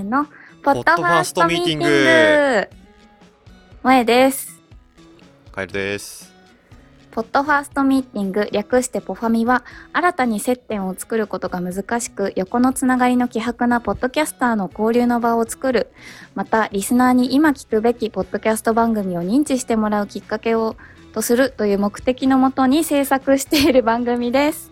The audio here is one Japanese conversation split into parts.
ーの、ポッドファーストミーティング。萌えです。カエルです。ポッドファーストミーティング、略してポファミは、新たに接点を作ることが難しく、横のつながりの希薄なポッドキャスターの交流の場を作る、また、リスナーに今聞くべきポッドキャスト番組を認知してもらうきっかけを、とするという目的のもとに制作している番組です。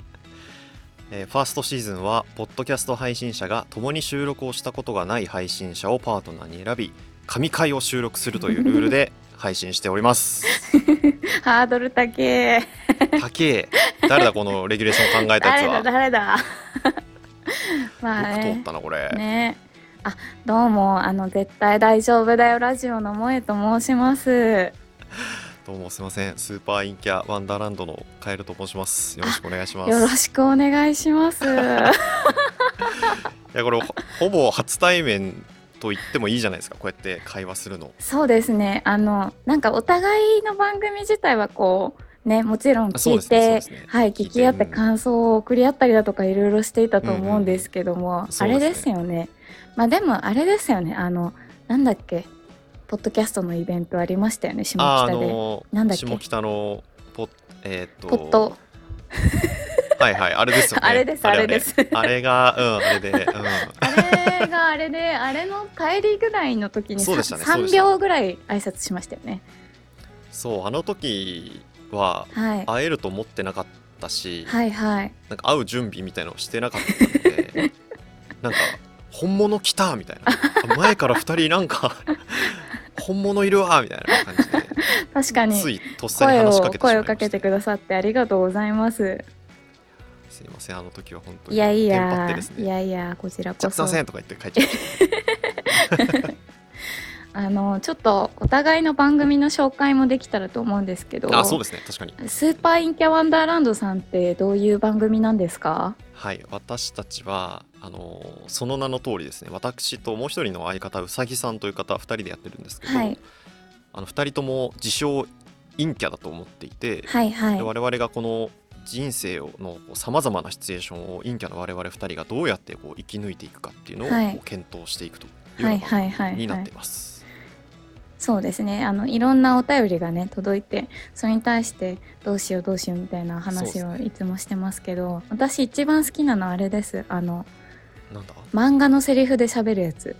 えーファーストシーズンはポッドキャスト配信者が共に収録をしたことがない配信者をパートナーに選び神回を収録するというルールで 配信しております。ハードル高え。高え誰だこのレギュレーション考えた誰だやつは。誰だまあよく通っね。たなこれ、ね。あどうもあの絶対大丈夫だよラジオの萌えと申しますどうもすいません。スーパーインキャワンダーランドのカエルと申します。よろしくお願いします。よろしくお願いします。いやこれほほぼ初対面と言ってもいいじゃないですか。こうやって会話するの。そうですね。あのなんかお互いの番組自体はこうねもちろん聞いて、ですねはい聞き合ってうん感想を送り合ったりだとかいろいろしていたと思うんですけども、あれそうですね。ですよね。まあでもあれですよね。あのなんだっけ？ポッドキャストのイベントありましたよね下ああ北で、のなんだっけ？下北のポッえーっとポット。はいはいあれですよね。あれですあれです。あれがうんあれで、うん、あれがあれで、あれの帰りぐらいの時にそうでしたねそうで3した。秒ぐらい挨拶しましたよね。そうあの時ははい。会えると思ってなかったし、はいはい。なんか会う準備みたいのをしてなかったので なんか本物来たみたいな。前から2人なんか本物いるわみたいな感じで。確かに。ついとっさに声を話しかけてしまいました。声をかけてくださってありがとうございます。すいませんあの時は本当にいやいや。ね。いやいや、こちらこそ。あすいませんとか言って帰っちゃいましたあのちょっとお互いの番組の紹介もできたらと思うんですけど、あそうですね確かにスーパーインキャワンダーランドさんってどういう番組なんですか？はい私たちはあのその名の通りですね私ともう一人の相方うさぎさんという方2人でやってるんですけど、はいあの2人とも自称陰キャだと思っていて、はいはいで我々がこの人生をのさまざまなシチュエーションを陰キャの我々2人がどうやってこう生き抜いていくかっていうのを検討していくというはいようなはいはいになってはい。います。そうですね。あのいろんなお便りがね届いてそれに対してどうしようどうしようみたいな話をいつもしてますけど私一番好きなのはあれです。あの漫画のセリフで喋るやつ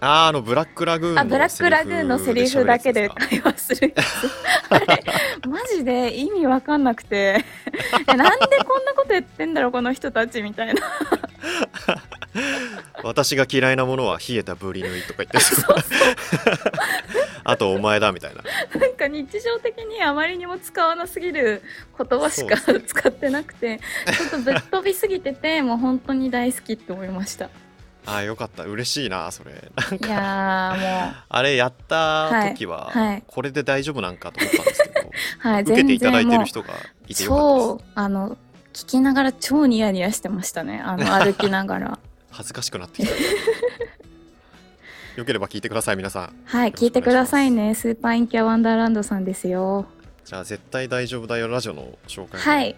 あーあのブラックラグーンのあブラックラグーンのセリフだけで会話するやつあれマジで意味わかんなくて。えなんでこんなこと言ってんだろうこの人たちみたいな。私が嫌いなものは冷えたブリヌイとか言ってあとお前だみたいな。なんか日常的にあまりにも使わなすぎる言葉しか使ってなくてちょっとぶっ飛びすぎててもう本当に大好きって思いましたあーよかった。嬉しいなそれ。なんいかやあれやった時は、はい。はいこれで大丈夫なんかと思ったんですけど はい受けていただいてる人がいてよかった超です。あの聞きながら超ニヤニヤしてましたねあの 歩きながら。恥ずかしくなってきた。よければ聞いてください皆さん。はい聞いてくださいね。スーパーインキャワンダーランドさんですよ。じゃあ絶対大丈夫だよラジオの紹介をはい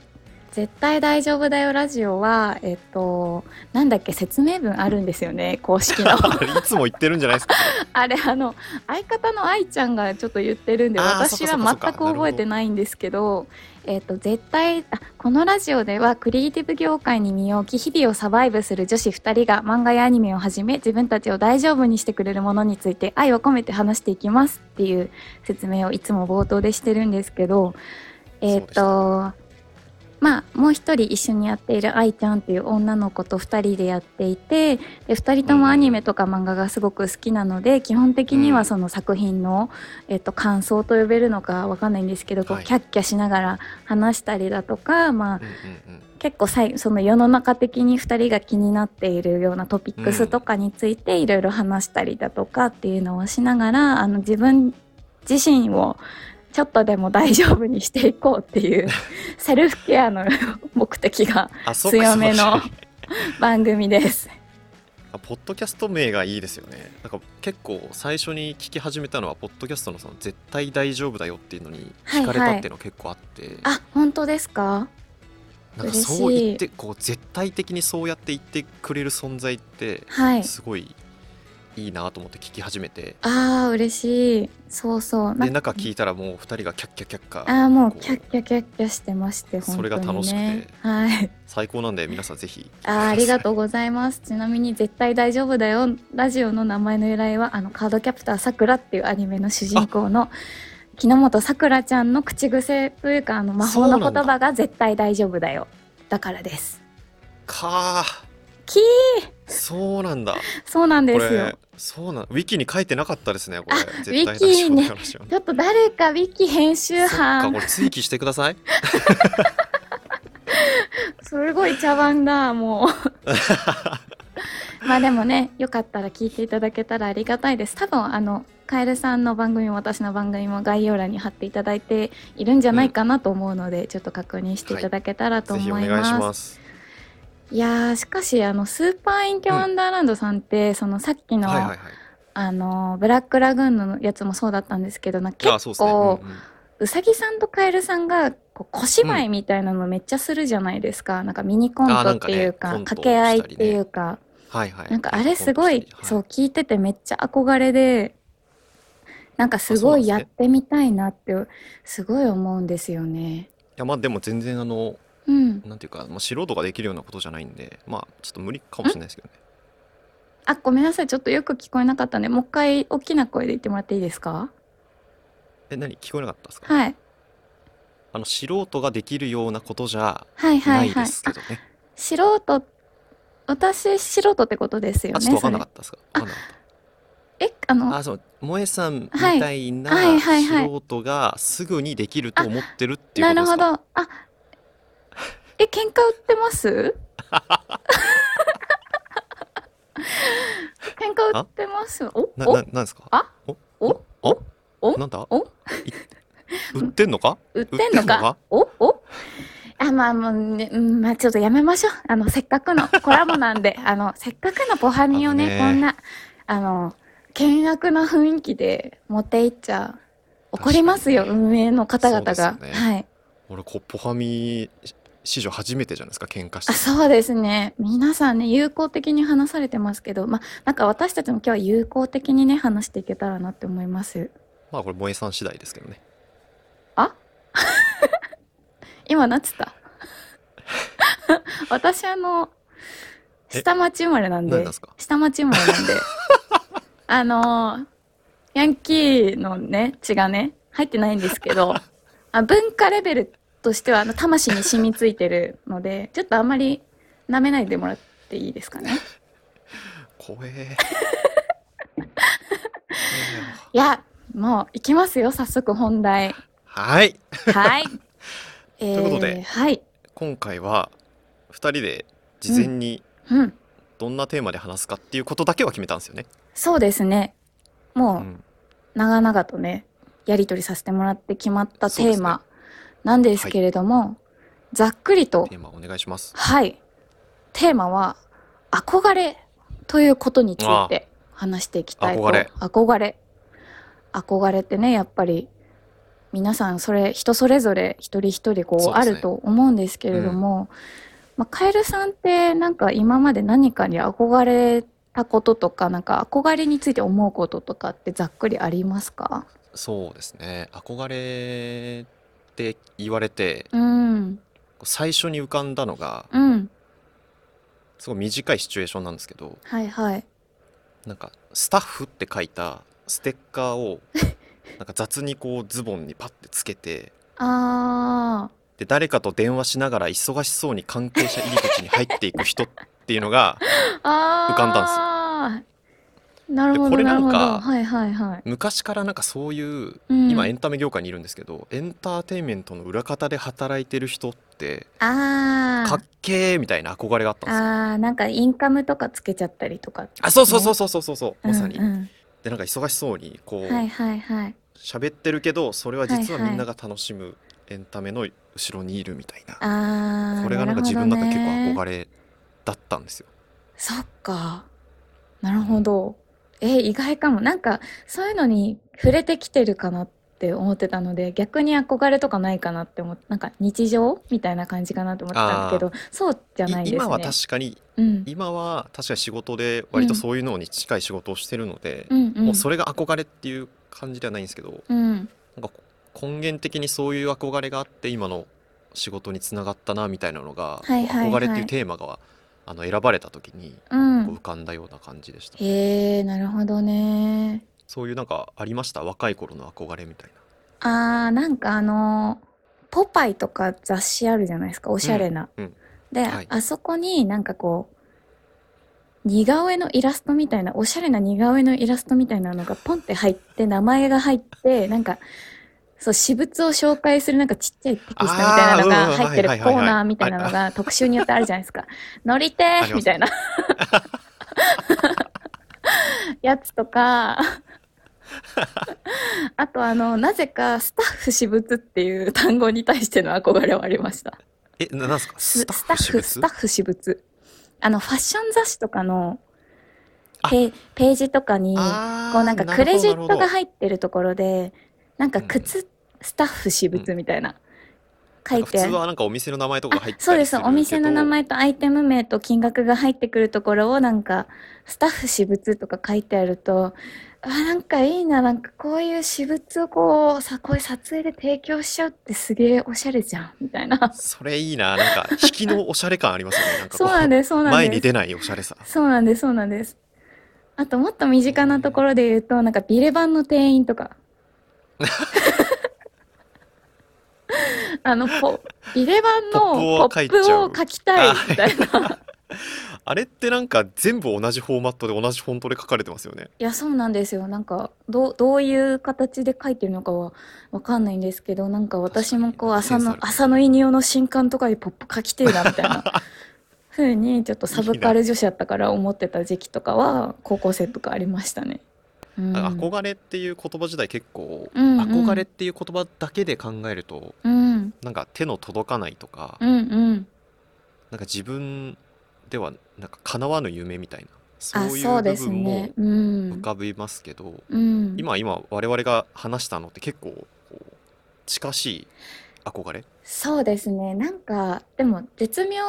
絶対大丈夫だよラジオはえっとなんだっけ説明文あるんですよね公式の。いつも言ってるんじゃないですか。あれあの相方の愛ちゃんがちょっと言ってるんで私は全く覚えてないんですけどえっと絶対あこのラジオではクリエイティブ業界に身を置き日々をサバイブする女子2人が漫画やアニメをはじめ自分たちを大丈夫にしてくれるものについて愛を込めて話していきますっていう説明をいつも冒頭でしてるんですけどえっ、とまあもう一人一緒にやっている愛ちゃんっていう女の子と2人でやっていてで2人ともアニメとか漫画がすごく好きなので基本的にうん。はその作品の、えっと、感想と呼べるのかわかんないんですけど、こうはいキャッキャしながら話したりだとか、まあ、うんうんうん。結構さいその世の中的に2人が気になっているようなトピックスとかについていろいろ話したりだとかっていうのをしながらあの自分自身をちょっとでも大丈夫にしていこうっていう セルフケアの目的が強めの 番組です。あポッドキャスト名がいいですよね。なんか結構最初に聞き始めたのはポッドキャストのその絶対大丈夫だよっていうのに聞かれたっていうのが結構あって、あ本当ですか？なんかそう言ってこう絶対的にそうやって言ってくれる存在ってはい。すごいいいなと思って聞き始めて。ああ嬉しい。そうそう。で中聞いたらもう2人がキャッキャキャッカああもうキャッキャキャッキャしてまして本当に、ね、それが楽しくてはい最高なんで皆さんぜひあーありがとうございますちなみに「絶対大丈夫だよ」ラジオの名前の由来はあのカードキャプターさくらっていうアニメの主人公の木之本さくらちゃんの口癖というかあの魔法の言葉が「絶対大丈夫だよ」だからですかキーそうなんだ。そうなんこですよ。れそうなんウィキに書いてなかったですねこれ。あ絶ウィキねちょっと誰かウィキ編集そっか班これ追記してください。すごい茶番だもう。まあでもねよかったら聞いていただけたらありがたいです。多分あのカエルさんの番組も私の番組も概要欄に貼っていただいているんじゃないかなと思うので、ちょっと確認していただけたらとぜ思いひお願いします。いやーしかしあのスーパーインキョワンダーランドさんって、そのさっきの、はいはいはい。あのブラックラグーンのやつもそうだったんですけどな結構うんうん。うさぎさんとカエルさんがこう小芝居みたいなのめっちゃするじゃないですか、なんかミニコントっていうかあなんかね。け合いっていうか、はいはい。なんかあれすごい、はそう聞いててめっちゃ憧れでなんかすごいやってみたいなってすごい思うんですよね。いやまあでも全然あのうん。なんていうか、まあ、素人ができるようなことじゃないんでまあちょっと無理かもしれないですけどね。あごめんなさいちょっとよく聞こえなかったんでもう一回大きな声で言ってもらっていいですか？え何？聞こえなかったですか？はい。あの素人ができるようなことじゃはいはない。いではい。すけどね、素人私素人ってことですよね。あちょっと分かんなかそったですか？分かんなかっれえあのたあそう萌えさんみはい。たいなはいはいはい素人がすぐにできると思ってるっていうなることですか？ほど。あえ喧嘩売ってます？喧嘩売ってます？お？なお？ななんですか？あ？お？お？お？お？なんだ？お？い売ってんのか？売ってんのか？お？お？あまあもうね、うん、まあちょっとやめましょう。あのせっかくのコラボなんで あのせっかくのポハミをねこんなあの険悪な雰囲気で持っていっちゃ怒りますよ、運営の方々が、ね。はい。俺こポハミ史上初めてじゃないですか喧嘩して。あそうですね。皆さんね友好的に話されてますけどまあなんか私たちも今日は友好的にね話していけたらなって思います。まあこれ萌えさん次第ですけどね。あ？今なっつった。私あのえ？下町生まれなんで。下町生まれなんで。あのヤンキーのね血がね入ってないんですけどあ文化レベルとしてはあの魂に染みついてるので ちょっとあんまり舐めないでもらっていいですかね？怖え。いやもう行きますよ早速本題。はい。はい。ということではい。今回は2人で事前にうん。どんなテーマで話すかっていうことだけは決めたんですよね。そうですね。もう、うん。長々とねやり取りさせてもらって決まったテーマなんですけれども、ざっくりとテーマお願いします。はい。テーマは憧れということについて話していきたいと憧れ。憧れ。憧れってねやっぱり皆さんそれ人それぞれ一人一人こうあると思うんですけれども、まあ、カエルさんってなんか今まで何かに憧れたこととかなんか憧れについて思うこととかってざっくりありますか？そうですね。憧れって言われてうん。最初に浮かんだのがうん。すごい短いシチュエーションなんですけどはいはい。なんかスタッフって書いたステッカーを なんか雑にこうズボンにパッてつけてあで誰かと電話しながら忙しそうに関係者入り口に入っていく人っていうのが浮かんだんですなるほでこれどなるほど。なんかはいはいはい、昔からなんかそういううん、今エンタメ業界にいるんですけど、エンターテインメントの裏方で働いてる人ってあー。かっけーみたいな憧れがあったんですよ。あーなんかインカムとかつけちゃったりとか、あそうそうそうそうそうそうそうまさに。うん。うんでなんか忙しそうにこうはいはいはい。喋ってるけどそれは実はみんなが楽しむエンタメの後ろにいるみたいな、あーこれがなんか自分の中で結構れ憧れだったんですよ。そっか。なるほどえ意外かも。なんかそういうのに触れてきてるかなっって思ってたので逆に憧れとかないかなって思ってなんか日常みたいな感じかなと思ってたんだけどそうじゃないんですね。今は確かにうん。今は確かに仕事で割とそういうのに近い仕事をしてるので、うんうん。もうそれが憧れっていう感じではないんですけどうん。なんか根源的にそういう憧れがあって今の仕事につながったなみたいなのが、はいはいはい。憧れっていうテーマがあの選ばれた時にう浮かんだような感じでした、へえなるほどね。そういうなんかありました？若い頃の憧れみたいな。あーなんかあのポパイとか雑誌あるじゃないですか？おしゃれな、うんうん。で、はい。あそこになんかこう似顔絵のイラストみたいなおしゃれな似顔絵のイラストみたいなのがポンって入って名前が入ってなんかそう私物を紹介するなんかちっちゃいテキストみたいなのが入ってるコーナーみたいなのが特集によってあるじゃないですか。乗りてーみたいな。やつとか。あとあのなぜかスタッフ私物っていう単語に対しての憧れはありました。えななんすか？ススタッフ私スタッフ、私物。あの、ファッション雑誌とかのあ。ペページとかに、こうなんかクレジットが入ってるところで、なんか靴、スタッフ私物みたいな、書いてある。普通はなんかお店の名前とかあ入ってそうです。お店の名前とアイテム名と金額が入ってくるところをなんか、スタッフ私物とか書いてあると、あ、なんかいいな、なんかこういう私物をこう、さ、こういう撮影で提供しちゃうってすげえおしゃれじゃん、みたいな。それいいななんか引きのおしゃれ感ありますよね そうなんです、そうなんです。前に出ないおしゃれさそうなんです、そうなんです。あと、もっと身近なところで言うと、なんかビレバンの店員とか。あの、ポ、ビレバンのポップを書いちゃうを書きたいみたいな。あれってなんか全部同じフォーマットで同じフォントで書かれてますよねいや、そうなんですよ。なんか、どう、どういう形で書いてるのかはわかんないんですけど、なんか私もこう、確かに朝の、センスある朝のイニオの新刊とかでポップ書きてえな、みたいな。ふうに、ちょっとサブカル女子やったから思ってた時期とかは、高校生とかありましたね。うん。憧れっていう言葉自体結構、うんうん憧れっていう言葉だけで考えるとうん。なんか手の届かないとか、うんうん。なんか自分ではなんか叶わぬ夢みたいなそうあ、いう部分も浮ん。かびますけど、うん。今今我々が話したのって結構近しい憧れ？そうですね。なんか、でも絶妙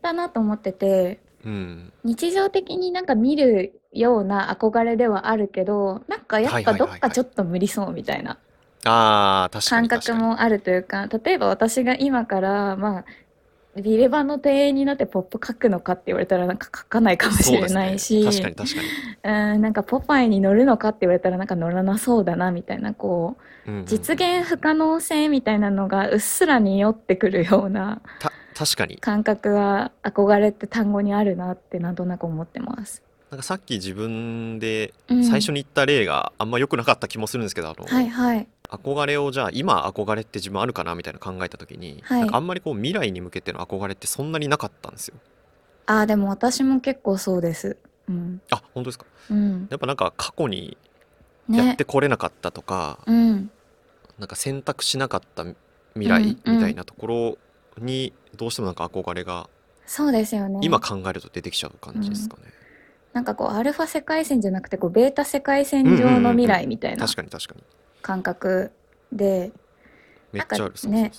だなと思ってて、うん日常的になんか見るような憧れではあるけど、なんかやっぱどっかちょっと無理そうみたいなあー確か感に確かに。覚もあるというか、例えば私が今から、まあ、ビレバンの店員になってポップ書くのかって言われたらなんか書かないかもしれないし、そうですね、確かに確か うん、なんかポパイに乗るのかって言われたらなんか乗らなそうだなみたいな、こう、に、うんうん。実現不可能性みたいなのがうっすらに寄ってくるようなた確かに。感覚は憧れって単語にあるなってなんとなく思ってます。なんかさっき自分でうん最初に言った例があんま良くなかった気もするんですけど、あのはいはい。憧れをじゃあ今憧れって自分あるかなみたいな考えた時に、はいなんかあんまりこう未来に向けての憧れってそんなになかったんですよ。ああ、でも私も結構そうです。うん。あ本当ですか？うん。やっぱなんか過去にやっね。てこれなかったとか、うん。なんか選択しなかった未来うんうんみたいなところにどうしてもなんか憧れがそうですよね。今考えると出てきちゃう感じですかね。なんかこう、アルファ世界線じゃなくて、こう、ベータ世界線上の未来みたいな確かに確かに感覚で、めっちゃある、ね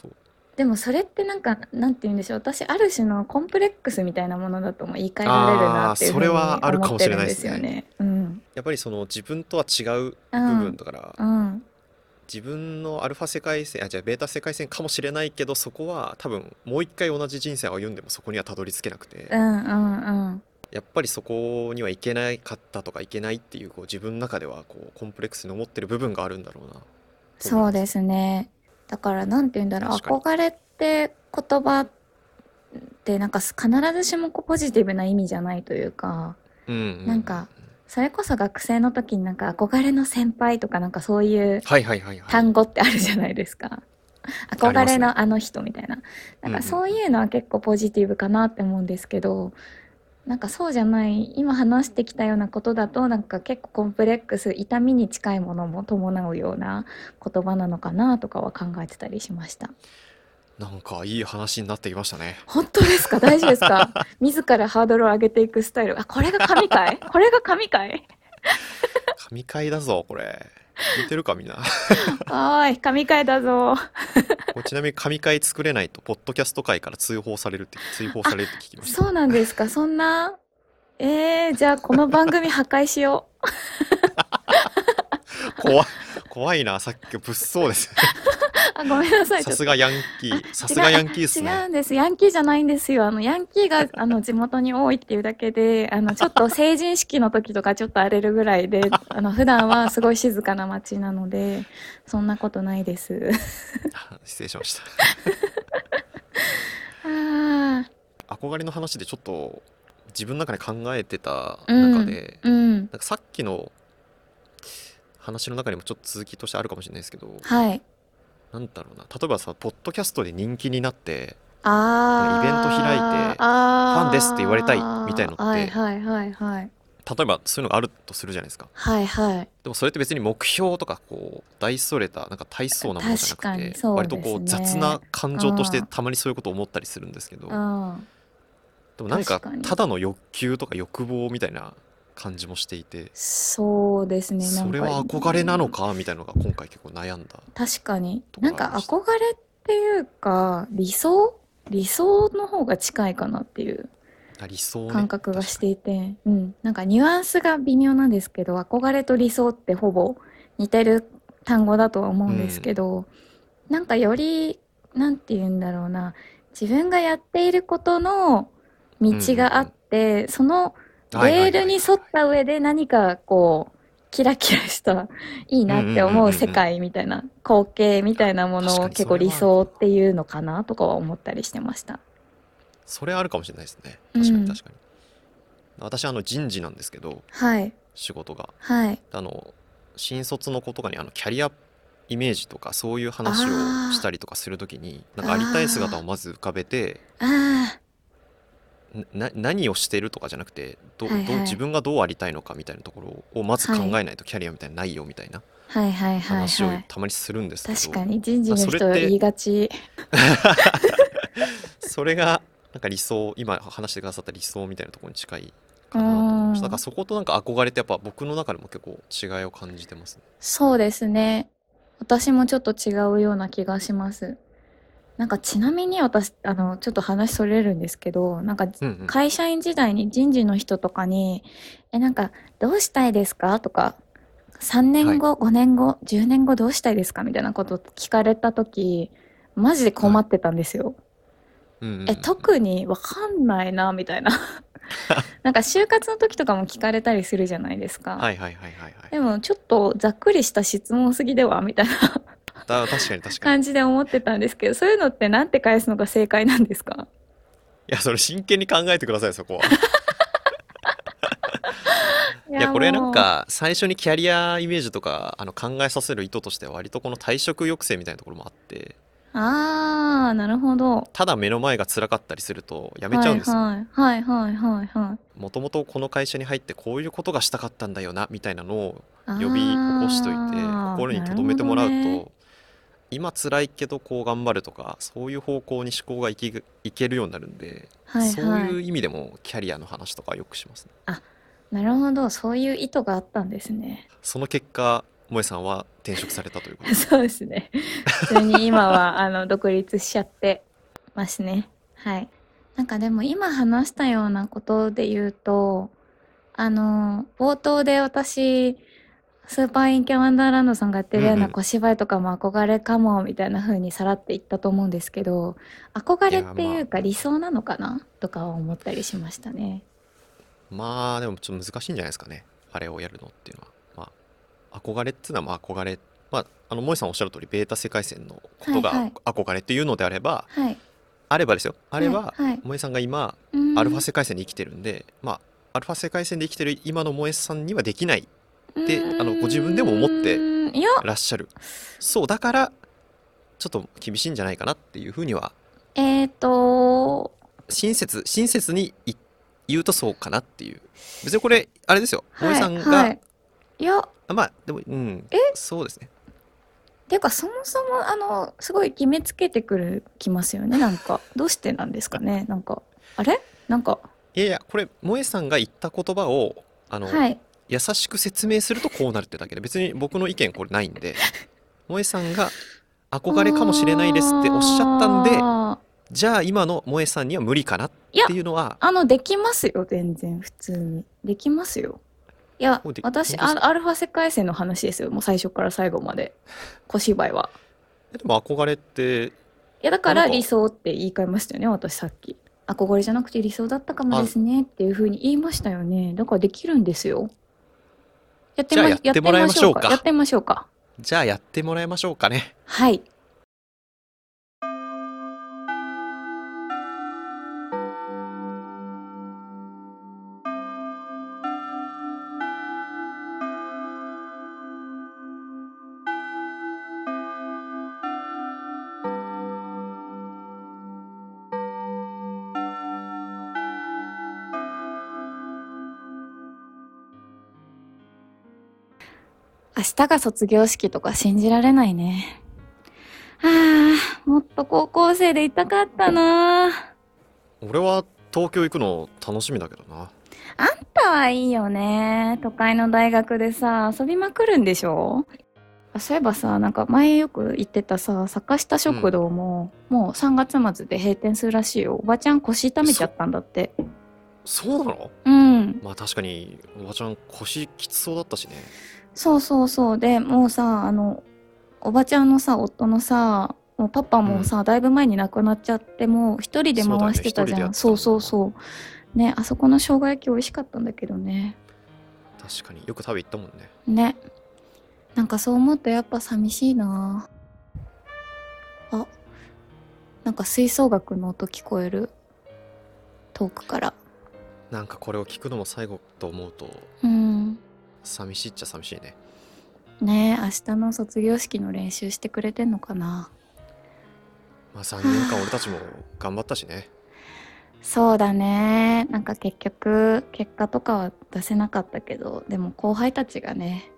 でもそれってなんか、なんて言うんでしょう。私、ある種のコンプレックスみたいなものだとも言い換えられるなっていうふうにあーそれはあるかも思ってるんでしれないですよね。うん。やっぱりその自分とは違うう部ん分だから、うん。自分のアルファ世界線あじゃあベータ世界線かもしれないけどそこは多分もう一回同じ人生を歩んでもそこにはたどり着けなくて、うんうんうん。やっぱりそこには行けなかったとか行けないっていうこう自分の中ではこうコンプレックスに思ってる部分があるんだろうなそうですすね。だから、なんて言うんだろう。確かに憧れって言葉ってなんか必ずしもこうポジティブな意味じゃないというか、うんうんなんかそれこそ学生の時になんか憧れの先輩とかなんかそういうはいはいはいはい単語ってあるじゃないですか。憧れのあの人みたいな。なんかそういうのは結構ポジティブかなって思うんですけど、なんかそうじゃない、今話してきたようなことだと、なんか結構コンプレックス、痛みに近いものも伴うような言葉なのかなとかは考えてたりしました。なんかいい話になってきましたね。本当ですか？大丈夫ですか？自らハードルを上げていくスタイル。あ、これが神回？これが神回？神回だぞこれ。似てるかみんな。おーい、神回だぞ。ちなみに神回作れないとポッドキャスト界から通報されるって追放されるって聞きましたそうなんですか、そんな？えー、じゃあこの番組破壊しよう。怖い怖いなさっき物騒ですあ、ごめんなさい。さすがヤンキーさすがヤンキーっす違ねうんです。ヤンキーじゃないんですよ。あの、ヤンキーが、あの、地元に多いっていうだけで、あの、ちょっと成人式の時とかちょっと荒れるぐらいで、あの、普段はすごい静かな街なので、そんなことないです。失礼しました あー憧れの話でちょっと自分の中で考えてた中で、うん。なんかさっきの話の中にもちょっと続きとしてあるかもしれないですけどはい。なんだろうな例えばさポッドキャストで人気になってああ。イベント開いてファンですって言われたいみたいのってはいはいはいはい。例えばそういうのがあるとするじゃないですかはいはい。でもそれって別に目標とかこう大それたなんか大層なものじゃなくて、にそう割とこう雑な感情としてうんたまにそういうことを思ったりするんですけど、うん。でもなんかただの欲求とか欲望みたいな感じもしていて。そうですね。それは憧れなのかみたいなのが今回結構悩んだ。確かに。なんか憧れっていうか、理想？理想の方が近いかなっていう感覚がしていて、うん。なんかニュアンスが微妙なんですけど、憧れと理想ってほぼ似てる単語だとは思うんですけど、なんかより、なんて言うん。だろうな、自分がやっていることの道があって、そのレールに沿った上で何かこう、キラキラしたいいなって思う世界みたいな光景みたいなものを結構理想っていうのかなとかは思ったりしてました。それあるかもしれないですね。確かうんに確かに、私あの人事なんですけどはい。仕事が。はい。あの新卒の子とかにあのキャリアイメージとかそういう話をしたりとかするときになんかありたい姿をまず浮かべてあな何をしてるとかじゃなくてど,、はいはいどう自分がどうありたいのかみたいなところをまず考えないとキャリアみたいなのないよみたいな話をはい。たまにするんですけど、確かに人事の人言いがち。それがなんか理想今話してくださった理想みたいなところに近いかなと思いましただからそことなんか憧れってやっぱ僕の中でも結構違いを感じてますねそうですね。私もちょっと違うような気がします。なんかちなみに私、あの、ちょっと話それるんですけど、なんかうんうん。会社員時代に人事の人とかに、え、なんか、どうしたいですか？とか、3年後、5年後、10年後どうしたいですか？みたいなこと聞かれたとき、マジで困ってたんですよ。うんうんうんえ、特にわかんないな、みたいな。なんか就活の時とかも聞かれたりするじゃないですか。はいはいはいはいはい。でもちょっとざっくりした質問すぎでは？みたいな。だ確かに確かに。感じで思ってたんですけど、そういうのってなんて返すのが正解なんですか？いやそれ真剣に考えてくださいそこは。いやこれなん、か最初にキャリアイメージとかあの考えさせる意図としては割とこの退職抑制みたいなところもあって。あー、なるほど。ただ目の前が辛かったりするとやめちゃうんですよ。はいはいはいはいはい。もともとこの会社に入ってこういうことがしたかったんだよなみたいなのをはい。呼び起こしといて心に留めてもらうと、ね今辛いけどこう頑張るとかそういう方向に思考がいきいけるようになるんで、はいはいそういう意味でもキャリアの話とかよくしますねなるほど、そういう意図があったんですね。その結果萌さんは転職されたということで そうですね。普通に今は、あの、独立しちゃってますね。はい。なんかでも今話したようなことで言うと、あの、冒頭で私、スーパーインキャワンダーランドさんがやってるようなん小芝居とかも憧れかも、みたいな風にさらって言ったと思うんですけど、憧れっていうか理想なのかなとかは思ったりしましたね。まあでもちょっと難しいんじゃないですかね。あれをやるのっていうのは。まあ憧れっていうのはまあ憧れ。まああの萌さんおっしゃる通りベータ世界線のことがはいはい。憧れっていうのであれば、はい。あればですよ。あれば、はいはい。萌さんが今アルファ世界線で生きてるんで、まあアルファ世界線で生きてる今の萌さんにはできないってあのご自分でも思ってらっしゃる。そうだからちょっと厳しいんじゃないかなっていうふうには。えーと、親切親切にい言うとそうかなっていう。別にこれあれですよ。はい萌さんが、はい。いや、あまあでもうん。え？そうですね。ていうかそもそもあのすごい決めつけてくるきますよね。なんかどうしてなんですかね。なんかあれ？なんか。いやいやこれ萌さんが言った言葉をあの、はい優しく説明するとこうなるってだけで別に僕の意見これないんで萌さんが憧れかもしれないですっておっしゃったんでじゃあ今の萌さんには無理かなっていうのはあの、できますよ、全然、普通に。できますよ。いや私、アアルファ世界線の話ですよ。もう最初から最後まで。小芝居は。えでも憧れっていや、だから理想って言い換えましたよね、私さっき。憧れじゃなくて理想だったかもですねっていうふうに言いましたよね。だからできるんですよ。やってもらいましょうかやってみましょうか。じゃあやってもらいましょうかねはい。明日が卒業式とか信じられないね。はあ、もっと高校生でいたかったな。俺は東京行くの楽しみだけどなあんたはいいよね。都会の大学でさ、遊びまくるんでしょ？あそういえばさ、なんか前よく行ってたさ、坂下食堂も、もう3月末で閉店するらしいよ。おばちゃん腰痛めちゃったんだって。そうなの？うん。まあ確かにおばちゃん腰きつそうだったしねそうそうそう。で、もうさ、あの、おばちゃんのさ、夫のさ、もうパパもさ、だいぶ前に亡くなっちゃって、もう一人で回してたじゃん。そそううだよね一人でやってたもんなそうそう。ね、あそこの生姜焼き美味しかったんだけどね。確かによく食べ行ったもんねね。なんかそう思うとやっぱ寂しいなあ、なんか吹奏楽の音聞こえる。遠くから。なんかこれを聞くのも最後と思うとうん。寂しいっちゃ寂しいねねえ、明日の卒業式の練習してくれてんのかな？まあ3年間俺たちも頑張ったしね そうだね。なんか結局、結果とかは出せなかったけど、でも後輩たちがね、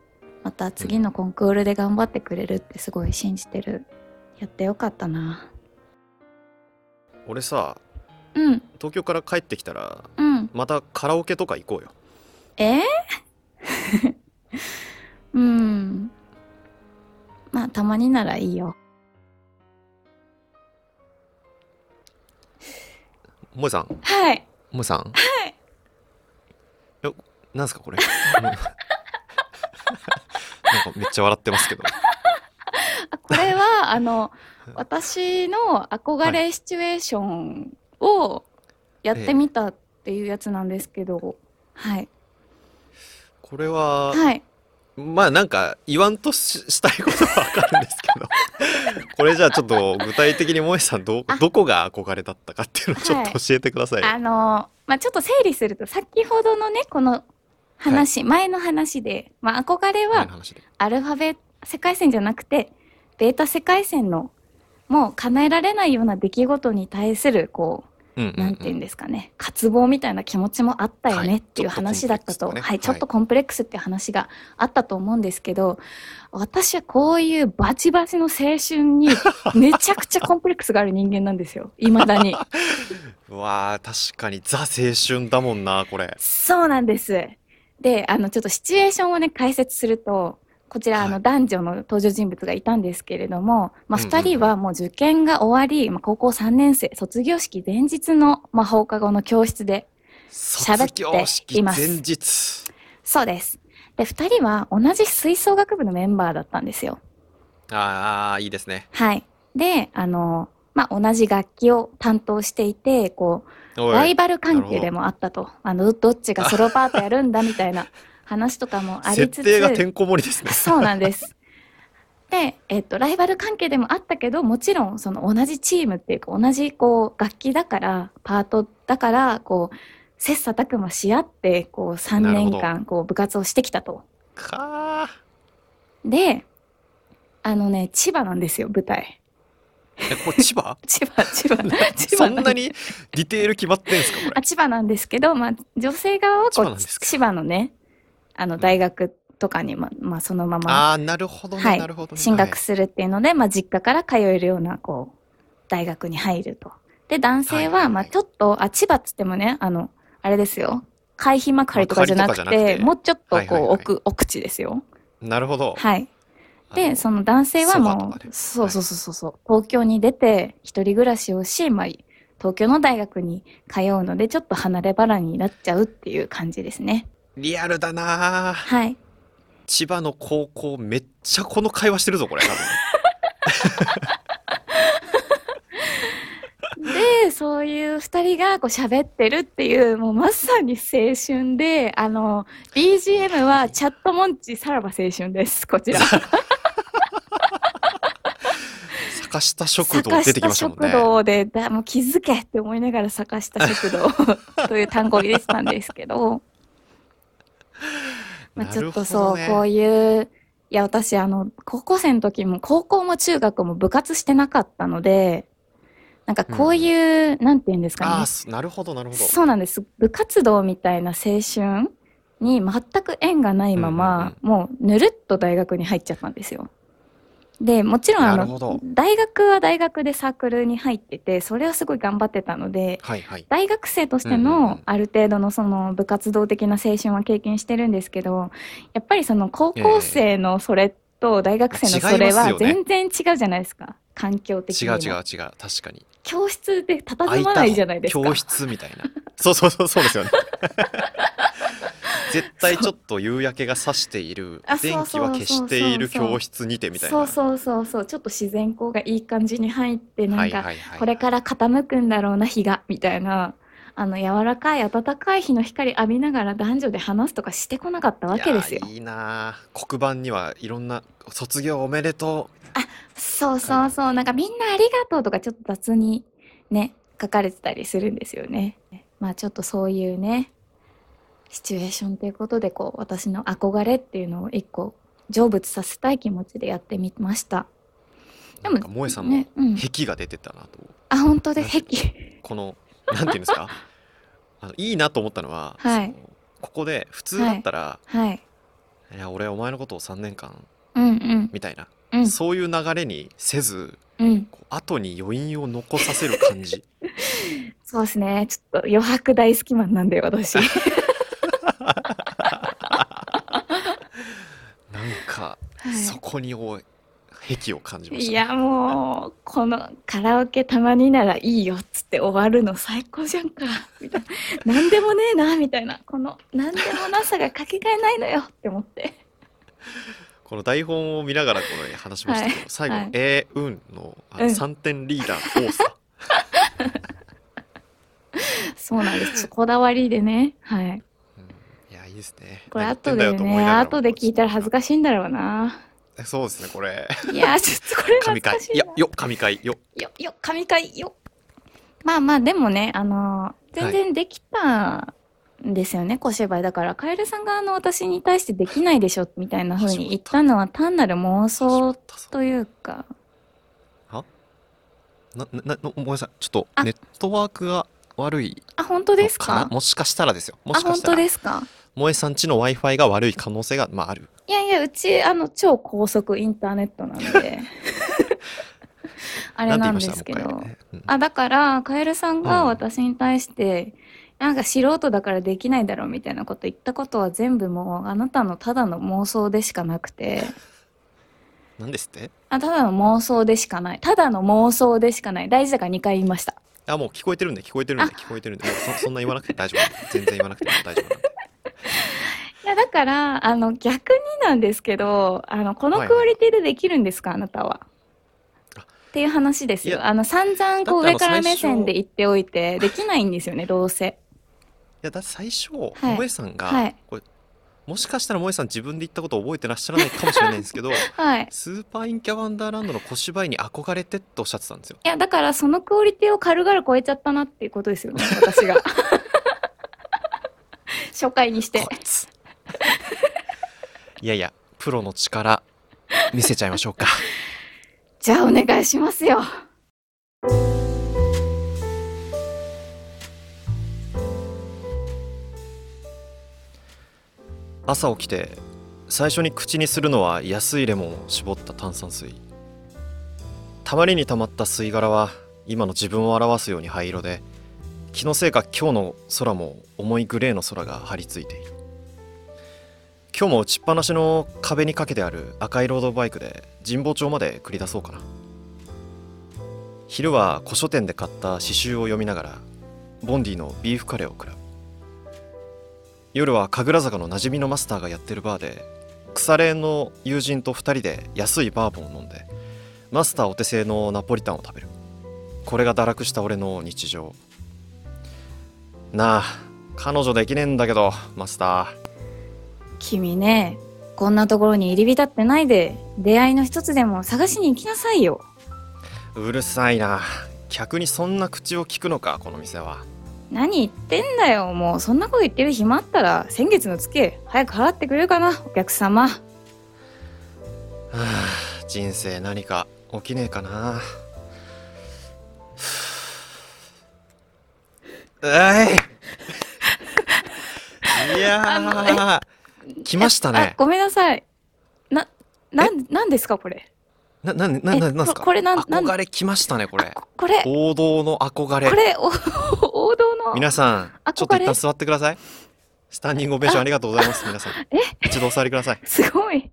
また次のコンクールで頑張ってくれるってすごい信じてる。やってよかったな。俺さうん、東京から帰ってきたらうん。またカラオケとか行こうよえ？ーうん。まあ、たまにならいいよ。萌さんはい。萌さんはいえなんすかこれ？なんかめっちゃ笑ってますけど あこれは、あの、私の憧れシチュエーションをやってみたっていうやつなんですけど、はい。これははい。まあなんか言わんとししたいことはわかるんですけど。これじゃあちょっと具体的に萌さんどあ。どこが憧れだったかっていうのをちょっと教えてください、あの、まあ、ちょっと整理すると、先ほどのね、この話、前の話で、まあ、憧れはアルファベ世界線じゃなくて、ベータ世界線の、もう叶えられないような出来事に対する、こうんうんう、なんていうんですかね、渇望みたいな気持ちもあったよはい。ねっていう話だったと、ちょっとコンプレックスとかね。はい、ちょっとコンプレックスっていう話があったと思うんですけど、私はこういうバチバチの青春にめちゃくちゃコンプレックスがある人間なんですよ、未だに。うわー確かにザ青春だもんなこれ。そうなんです。で、あの、ちょっとシチュエーションをね、解説すると、こちら、はいあの、男女の登場人物がいたんですけれども、まあ、二人はもう受験が終わり、まあ、高校3年生、卒業式前日の、まあ、放課後の教室で、喋っています前日そうです。で、二人は同じ吹奏楽部のメンバーだったんですよ。ああいいですねはい。で、あの、まあ、同じ楽器を担当していて、こう、ライバル関係でもあったと。あの、どっちがソロパートやるんだみたいな 話とかもありつつ。設定がてんこ盛りですねそうなんです。で、えっと、ライバル関係でもあったけど、もちろん、その同じチームっていうか、同じ、こう、楽器だから、パートだから、こう、切磋琢磨し合って、こう、3なるほど年間、こう、部活をしてきたと。かで、あのね、千葉なんですよ、舞台。ーえこれ 千葉？千葉、千葉、千そ葉んなにディテール決まってんすかこれ？あ、千葉なんですけど、まあ、女性側はこう、千葉のね、あの、大学とかに、ま、まあ、そのまま、ああなるほどね、はいなるほどね。進学するっていうので、まあ、実家から通えるような、こう、大学に入ると。で、男性は、はいはいはい。まあ、ちょっと、あ、千葉っつってもね、あの、あれですよ。回避幕張とかじゃなくて幕張とかじゃなくて。もうちょっとこう、はいはいはい。奥奥地ですよ。なるほど。はい。でその男性はもう、そうそうそうそうそう。東京に出て一人暮らしをし、まあ、東京の大学に通うのでちょっと離れ離れになっちゃうっていう感じですねリアルだな。ぁはい。千葉の高校めっちゃこの会話してるぞこれ多分。でそういう二人がこう喋ってるっていうもうまさに青春であの BGM はチャットモンチさらば青春ですこちら。坂下食堂出てきましたもんね。坂下食堂でだもう気づけって思いながら坂下食堂 という単語を入れてたんですけど、まあ、ちょっとそう、ねこういういや私あの高校生の時も高校も中学も部活してなかったのでなんかこういう、なんていうんですかね。ああすなるほどなるほど。そうなんです。部活動みたいな青春に全く縁がないまま、もうぬるっと大学に入っちゃったんですよ。でもちろんあの大学は大学でサークルに入っててそれはすごい頑張ってたのではいはい。大学生としてのんある程度のその部活動的な青春は経験してるんですけどやっぱりその高校生のそれと大学生のそれは全然違うじゃないですか。環境的違にも。う違う違う。確かに。教室で佇まないじゃないですか。教室みたいな。そうそうそうそうですよね絶対ちょっと夕焼けが差している あそう電気は消している教室にてみたいな。そうそうそうそう。ちょっと自然光がいい感じに入ってなんか、はいはいはい。これから傾くんだろうな日がみたいな。あの柔らかい暖かい日の光浴びながら男女で話すとかしてこなかったわけですよ。いやーいいなあ黒板にはいろんな卒業おめでとそうそうそう。なんかみんなありがとうとかちょっと雑にね書かれてたりするんですよね。まあちょっとそういうねシチュエーションということでこう私の憧れっていうのを一個成仏させたい気持ちでやってみました。うなんか萌えさんのねうん。壁が出てたなと。あ本当でなんて壁このなんていうんですか？あのいいなと思ったのは、はい。ここで普通だったら、はい。い、や俺お前のことを3年間うんうん。みたいな、うん。そういう流れにせずうん。こう後に余韻を残させる感じ。そうですね。ちょっと余白大好きマンなんで私 か、はい。そこにお癖を感じました、いやもうこのカラオケたまにならいいよっつって終わるの最高じゃんか。みたいななんでもねえなみたいな。このなんでもなさがかけがえないのよって思って。この台本を見ながらこの、ね、話しましたけど、はい。最後のはい「えー、うん」のあのうん。3点リーダー多さ、そうなんです。こだわりでね。はい。うんいやいいですね。これ後でね後で聞いたら恥ずかしいんだろうな。そうですねこれ。いやちょっとこれ恥ずかしいな。いやよ神回。よ。よ、よ、神回。よ。まあまあ、でもね、あの全然できたんですよね、小芝居。だから、カエルさんがあの、私に対してできないでしょ、みたいな風に言ったのは単なる妄想というか、なななごめんなさい。ちょっとあ。ネットワークが悪いあ、本当ですのかな？もしかしたらですよ。もあ、本当しかしたら。ですか？萌えさんちの w i f i が悪い可能性が、まあ、ある。いやいや、うち、あの、超高速インターネットなので、あれなんですけど。ね。うん。あ、だから、カエルさんがうん。私に対して、なんか素人だからできないだろうみたいなこと言ったことは全部もうあなたのただの妄想でしかなくて、なんですって？あただの妄想でしかない。ただの妄想でしかない。大事だから2回言いました。あもう聞こえてるんで聞こえてるんで聞こえてるんで。そそんな言わなくて大丈夫。全然言わなくても大丈夫。なんでいや、だから、あの、逆になんですけど、あの、このはいクオリティでできるんですか、あなたは。あっていう話ですよ。いやあの、散々こうだってあの上から目線で言っておいて、できないんですよね、どうせ。いやだって最初、はい萌えさんが、はいこれもしかしたら萌えさん自分で言ったことを覚えてらっしゃらないかもしれないんですけど はい。スーパーインキャワンダーランドの小芝居に憧れてっておっしゃってたんですよいや、だからそのクオリティを軽々超えちゃったなっていうことですよね、私が。初回にしてこ。いつい やいやプロの力見せちゃいましょうか。じゃあお願いしますよ。朝起きて最初に口にするのは安いレモンを絞った炭酸水。たまりにたまった吸い殻は今の自分を表すように灰色で気のせいか今日の空も重いグレーの空が張り付いている今日も打ちっぱなしの壁にかけてある赤いロードバイクで神保町まで繰り出そうかな。昼は古書店で買った詩集を読みながらボンディのビーフカレーを食らう。夜は神楽坂の馴染みのマスターがやってるバーで腐れ縁の友人と2人で安いバーボンを飲んでマスターお手製のナポリタンを食べる。これが堕落した俺の日常。なあ彼女できねえんだけどマスター。君ね、こんなところに入り浸ってないで、出会いの一つでも探しに行きなさいよ。うるさいな客にそんな口を聞くのかこの店は何言ってんだよ。もうそんなこと言ってる暇あったら、先月の月、早く払ってくれるかな、お客様。はあ人生何か起きねえかな うえい いやー来ましたあね、ごめんなさい。な、なん、なんですか、これ？ななななえなんすか？ここれなんなん？憧れ来ましたねこれここれ、王道の憧れこれ、お 王道の。皆さんちょっと一旦座ってくださいスタンディングオベーションありがとうございます皆さんえ？一度お座りくださいすごい。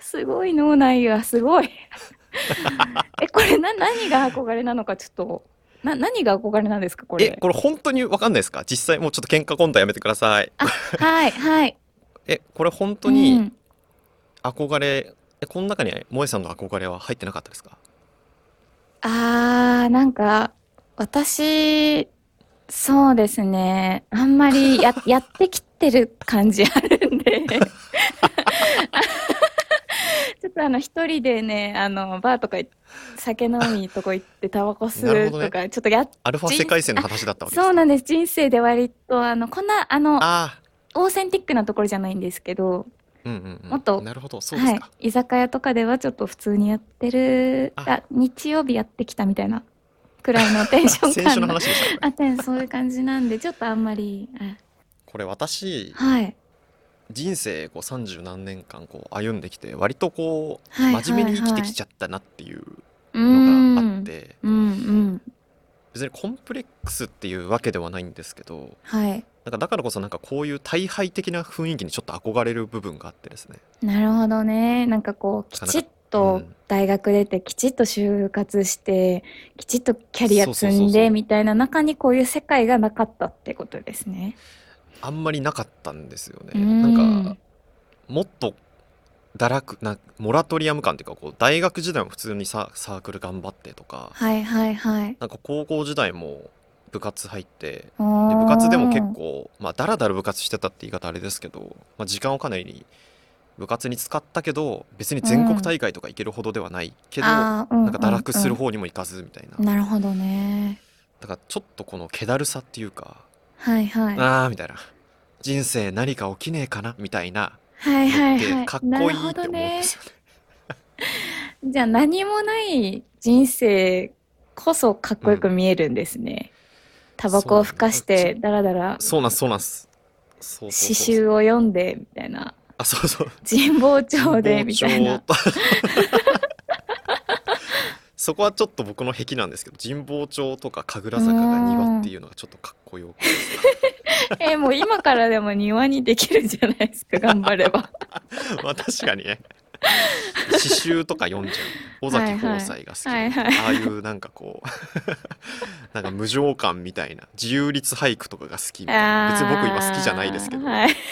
すごい脳内がすごい。え、これな、何が憧れなのかちょっと、な、何が憧れなんですかこれ？えこれ本当にわかんないですか？実際もうちょっと喧嘩コントやめてくださいはい、はい。えこれ本当うにん憧れ、えこの中に萌えさんの憧れは入ってなかったですか？あー、なんか、私、そうですね。あんまりや、やってきてる感じあるんで。ちょっとあの、一人でね、あの、バーとか酒飲みとこ行ってタバコ吸なるほどねうとか、ちょっとやっ、アルファ世界線の話だったわけですそうなんです。人生で割と、あの、こんな、あの、あオーセンティックなところじゃないんですけど、あうんうん、うん、もっとなるほどそうですはいか、。居酒屋とかではちょっと普通にやってる、ああ、日曜日やってきたみたいなくらいのテンション 先週の。話でしたそういう感じなんで、ちょっとあんまり、これ私あはい。人生こう30何年間こう歩んできて割とこうはい真面目に生きてきちゃったなっていううのがあんっ。てうんうん。別にコンプレックスっていうわけではないんですけどはい。なんかだからこそなんかこういう大敗的な雰囲気にちょっと憧れる部分があってですね。なるほどね。なんかこう、きちっとうん。大学出て、きちっと就活して、きちっとキャリア積んでみたいな中にこういう世界がなかったってことですね。あんまりなかったんですよね。うん。なんかもっと堕落なモラトリアム感っていうかこう大学時代も普通にササークル頑張ってとか。はいはいはい。なんか高校時代も部活入ってで部部活でも結構まあだらだら部活してたって言い方あれですけど、まあ、時間をかなり部活に使ったけど別に全国大会とか行けるほどではないけど、うんなんか堕落するうん方にも行かずみたいな、うんなるほどね。だからちょっとこの気だるさっていうか、はいはい。あーみたいな人生何か起きねえかな？みたいなはいはいはい。かっこいいって思うんでね。すよね。じゃあ何もない人生こそかっこよく見えるんですね。タバコをふかしてダラダラ。そうなんすそうなんす。そうそう詩そう。集を読んでみたいな。あそうそう。神保町でみたいな。神保町そこはちょっと僕の癖なんですけど神保町とか神楽坂が庭っていうのがちょっとかっこよくて。えもう今からでも庭にできるじゃないですか頑張れば。まあ確かにね詩集とか読んじゃう。尾崎豊斎が好きで、はいはい。ああいうなんかこう なんか無情感みたいな自由律俳句とかが好きみたいな。別に僕今好きじゃないですけど、はい。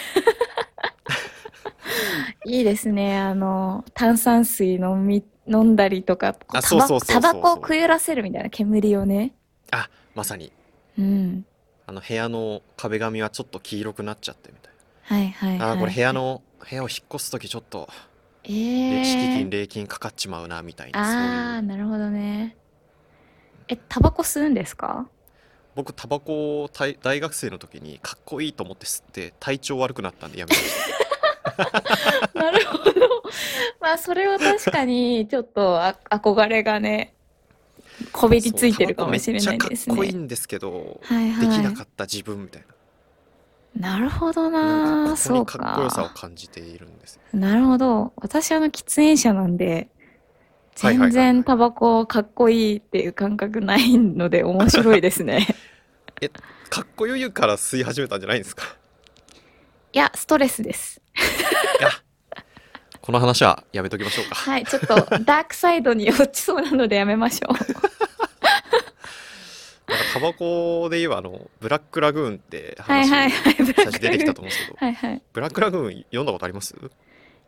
いいですね。あの炭酸水飲み飲んだりとかあタバコをくゆらせるみたいな煙をね。あまさに。うん。あの部屋の壁紙はちょっと黄色くなっちゃってみたいはいはいはい。なあーこれ部屋の部屋を引っ越す時ちょっとえー、敷金礼金かかっちまうなみたいな、ああそういうなるほどね。えタバコ吸うんですか？僕タバコを大大学生の時にかっこいいと思って吸って体調悪くなったんでやめました なるほど。まあそれは確かにちょっとあ憧れがねこびりついてるかもしれないですそうタバコめっちゃかっこいいね。んですけど、はいはい。できなかった自分みたいなるほどなそうにかっこよさをか。感じているんですよなるほど。私あの喫煙者なんで全然タバコかっこいいっていう感覚ないので面白いですね。かっこよいから吸い始めたんじゃないんですか？いや、ストレスです。いやこの話はやめときましょうかはい、ちょっとダークサイドに落ちそうなのでやめましょう。なんかタバコで言えばあのブラックラグーンってはい話はいはい。ブラ最ック初出てきたと思うんですけどはいはい。ブラックラグーン読んだことあります？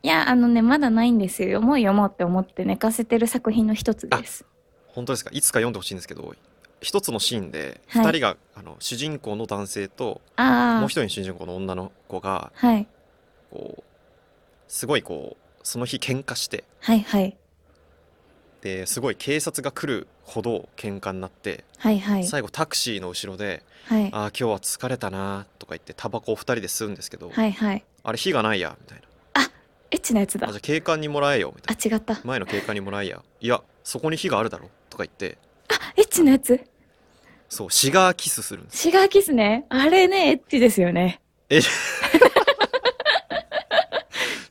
いや、あのね、まだないんですよ。もう読もうって思って寝かせてる作品の一つです。本当ですか？いつか読んでほしいんですけど一つのシーンではい2人が、あの主人公の男性とあもう一人の主人公の女の子があ、はい。こうすごいこうその日喧嘩してはいはい。ですごい警察が来るほど喧嘩になって、はいはい。最後タクシーの後ろではい「ああ今日は疲れたな」とか言ってタバコを2人で吸うんですけど「はいはい。あれ火がないや」みたいなエッチなやつだあじゃあ警官にもらえよ」みたいあ、な違った。前の警官にもらえやいやそこに火があるだろとか言ってエッチなやつそうシガーキスするんですシガーキスね。あれね、エッチですよね。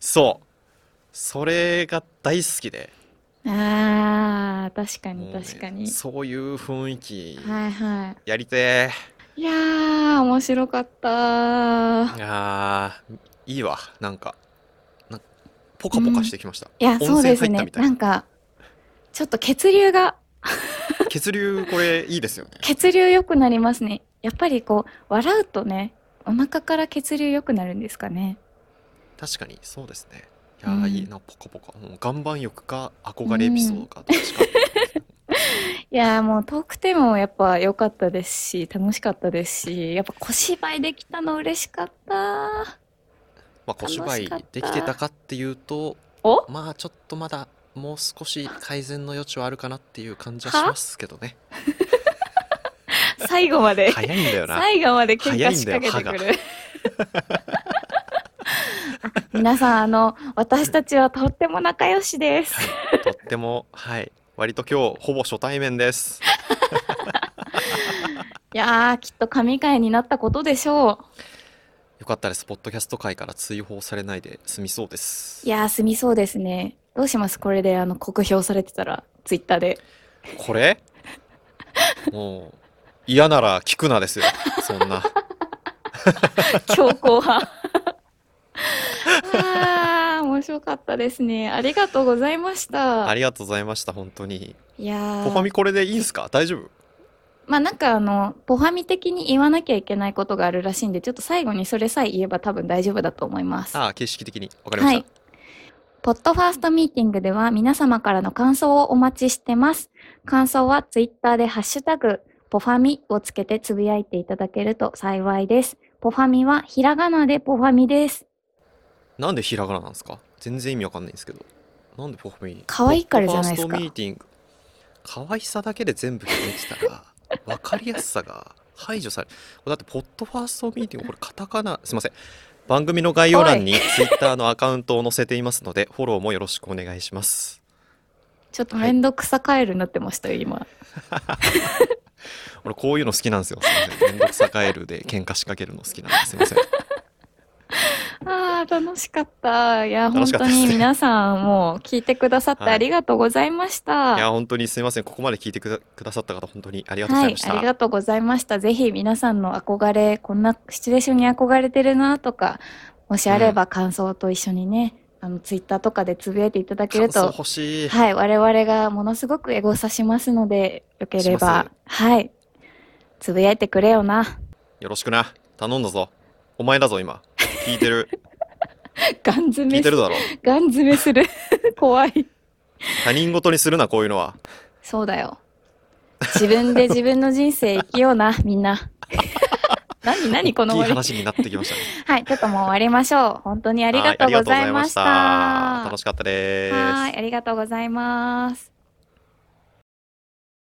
そうそれが大好きであー、確かに確かに。そういう雰囲気はいはやりてい。いやー、面白かったーーいやーいいわなんかなんポカポカしてきました、いや、温そうですね泉入ったみ。たいなんか、ちょっと血流が、血流これいいですよね血流良くなりますね。やっぱりこう、笑うとね、お腹から血流良くなるんですかね。確かにそうですねいやー、うん。いいなポカポカ。もう岩盤浴か憧れエピソードかどっちか、いやーもうトークテーマもやっぱ良かったですし、楽しかったですし、やっぱ小芝居できたの嬉しかった。まあ小芝居できてたかっていうとお？まあちょっとまだもう少し改善の余地はあるかなっていう感じはしますけどね。最後まで、早いんだよな。最後まで喧嘩仕掛けてくる。皆さん、あの、私たちはとっても仲良しです。とってもはい割と今日ほぼ初対面です いやー、きっと神回になったことでしょよかったですポッドキャスト界から追放されないで済みそうですう。いやー、済みそうですね。どうします？これで、あの、酷評されてたら、ツイッターで。これ？もう嫌なら聞くなですよそんな強硬派。あー、面白かったですね。ありがとうございました。ありがとうございました本当にいやーポファミこれでいいんすか？大丈夫？まあなんかあの、ポファミ的に言わなきゃいけないことがあるらしいんで、ちょっと最後にそれさえ言えば多分大丈夫だと思います。ああ形式的にわかりました、はい。ポッドファーストミーティングでは皆様からの感想をお待ちしてます。感想はツイッターでハッシュタグ、ポファミをつけてつぶやいていただけると幸いです。ポファミはひらがなでポファミです。なんでひらがななんですか？全然意味わかんないんですけど。なんでポファミ可愛いからじゃないですか？ポッドファーストミーティング。可愛さだけで全部決めてたら わかりやすさが排除される。だってポッドファーストミーティングこれカタカナすいません。番組の概要欄にツイッターのアカウントを載せていますのでフォローもよろしくお願いします。ちょっとめんどくさカエルになってましたよ、今。俺こういうの好きなんですよ。すいません。めんどくさカエルで喧嘩仕掛けるの好きなんですすいませんああ、楽しかった。いや、本当楽しかったです。ねに皆さんもう聞いてくださってはい。ありがとうございました。いや本当にすいません。ここまで聞いてくだくださった方本当にありがとうござはいいまし、た、ありがとうございました。ぜひ皆さんの憧れ、こんなシチュエーションに憧れてるなとか、もしあれば感想と一緒にね、あの、ツイッターとかでつぶやいていただけると、感想欲しい。はい、我々がものすごくエゴさしますので、よければ、はい、つぶやいてくれよな。よろしくな。頼んだぞ。お前だぞ今聞いてる ガン詰め聞いて、るだろガン詰めする。怖い。他人事にするなこういうのはそうだよ。自分で自分の人生生きような、みんな。何何このいい終わり。話になってきましたねはい、ちょっともう終わりましょう。本当にありがとうございました。はありがとうございました楽しかったですはい、ありがとうございます。